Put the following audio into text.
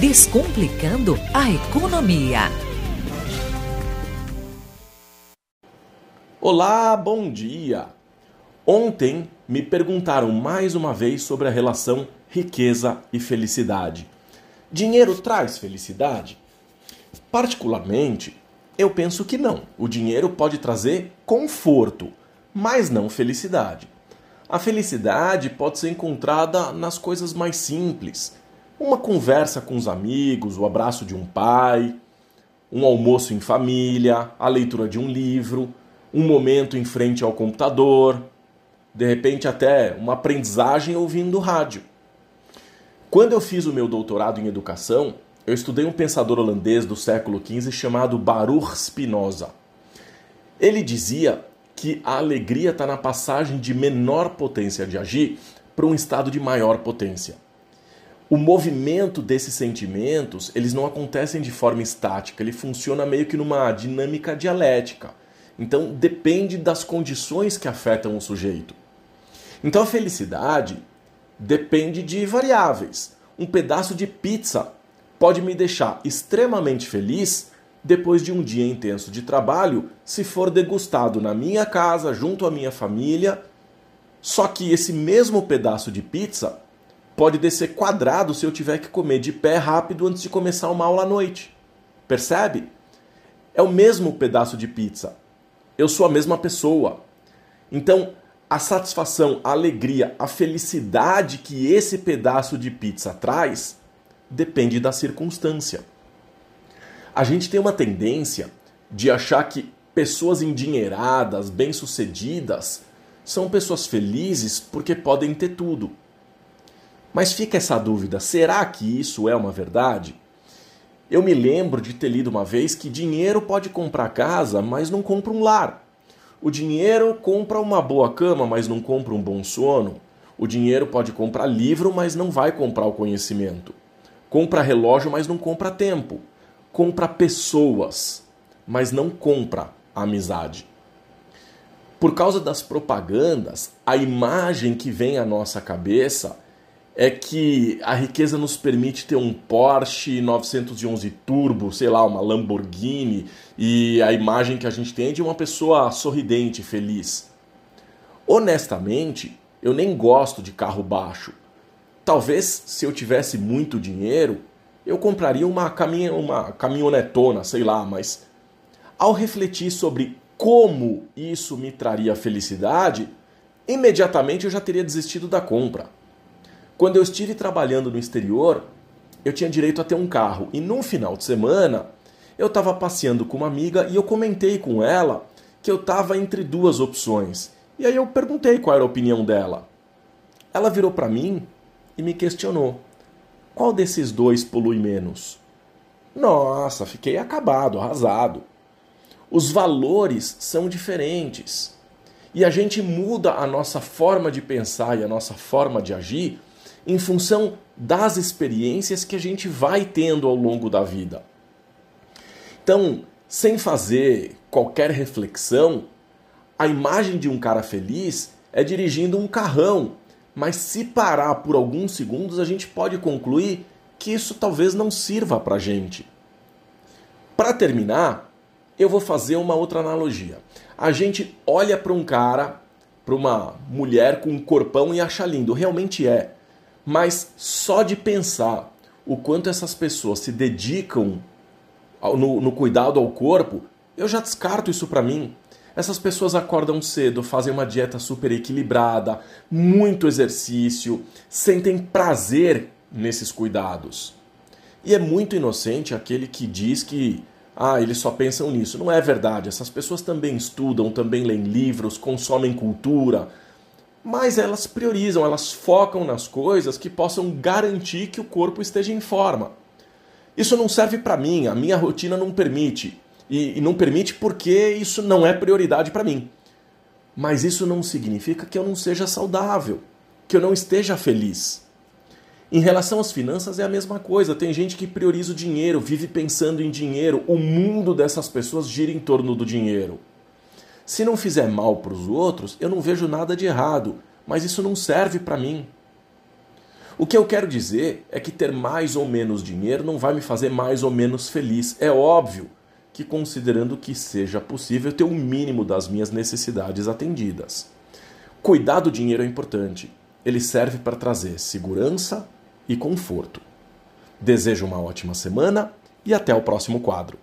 Descomplicando a Economia. Olá, bom dia! Ontem me perguntaram mais uma vez sobre a relação riqueza e felicidade. Dinheiro traz felicidade? Particularmente, eu penso que não. O dinheiro pode trazer conforto, mas não felicidade. A felicidade pode ser encontrada nas coisas mais simples. Uma conversa com os amigos, o abraço de um pai, um almoço em família, a leitura de um livro, um momento em frente ao computador, de repente até uma aprendizagem ouvindo rádio. Quando eu fiz o meu doutorado em educação, eu estudei um pensador holandês do século XV chamado Baruch Spinoza. Ele dizia que a alegria está na passagem de menor potência de agir para um estado de maior potência. O movimento desses sentimentos, eles não acontecem de forma estática, ele funciona meio que numa dinâmica dialética. Então depende das condições que afetam o sujeito. Então a felicidade depende de variáveis. Um pedaço de pizza pode me deixar extremamente feliz depois de um dia intenso de trabalho, se for degustado na minha casa, junto à minha família. Só que esse mesmo pedaço de pizza pode descer quadrado se eu tiver que comer de pé rápido antes de começar uma aula à noite. Percebe? É o mesmo pedaço de pizza. Eu sou a mesma pessoa. Então, a satisfação, a alegria, a felicidade que esse pedaço de pizza traz depende da circunstância. A gente tem uma tendência de achar que pessoas endinheiradas, bem-sucedidas, são pessoas felizes porque podem ter tudo. Mas fica essa dúvida: será que isso é uma verdade? Eu me lembro de ter lido uma vez que dinheiro pode comprar casa, mas não compra um lar. O dinheiro compra uma boa cama, mas não compra um bom sono. O dinheiro pode comprar livro, mas não vai comprar o conhecimento. Compra relógio, mas não compra tempo. Compra pessoas, mas não compra amizade. Por causa das propagandas, a imagem que vem à nossa cabeça é que a riqueza nos permite ter um Porsche 911 Turbo, sei lá, uma Lamborghini, e a imagem que a gente tem é de uma pessoa sorridente, feliz. Honestamente, eu nem gosto de carro baixo. Talvez se eu tivesse muito dinheiro, eu compraria uma, caminho, uma caminhonetona, sei lá, mas ao refletir sobre como isso me traria felicidade, imediatamente eu já teria desistido da compra. Quando eu estive trabalhando no exterior, eu tinha direito a ter um carro. E num final de semana, eu estava passeando com uma amiga e eu comentei com ela que eu estava entre duas opções. E aí eu perguntei qual era a opinião dela. Ela virou para mim e me questionou: qual desses dois polui menos? Nossa, fiquei acabado, arrasado. Os valores são diferentes. E a gente muda a nossa forma de pensar e a nossa forma de agir em função das experiências que a gente vai tendo ao longo da vida. Então, sem fazer qualquer reflexão, a imagem de um cara feliz é dirigindo um carrão, mas se parar por alguns segundos, a gente pode concluir que isso talvez não sirva para gente. Para terminar, eu vou fazer uma outra analogia. A gente olha para um cara, para uma mulher com um corpão e acha lindo, realmente é. Mas só de pensar o quanto essas pessoas se dedicam no, no cuidado ao corpo, eu já descarto isso para mim. Essas pessoas acordam cedo, fazem uma dieta super equilibrada, muito exercício, sentem prazer nesses cuidados. E é muito inocente aquele que diz que ah, eles só pensam nisso. Não é verdade. Essas pessoas também estudam, também leem livros, consomem cultura, mas elas priorizam, elas focam nas coisas que possam garantir que o corpo esteja em forma. Isso não serve para mim, a minha rotina não permite. E, e não permite porque isso não é prioridade para mim. Mas isso não significa que eu não seja saudável, que eu não esteja feliz. Em relação às finanças é a mesma coisa. Tem gente que prioriza o dinheiro, vive pensando em dinheiro. O mundo dessas pessoas gira em torno do dinheiro. Se não fizer mal para os outros, eu não vejo nada de errado, mas isso não serve para mim. O que eu quero dizer é que ter mais ou menos dinheiro não vai me fazer mais ou menos feliz. É óbvio que, considerando que seja possível ter o um mínimo das minhas necessidades atendidas. Cuidar do dinheiro é importante. Ele serve para trazer segurança e conforto. Desejo uma ótima semana e até o próximo quadro.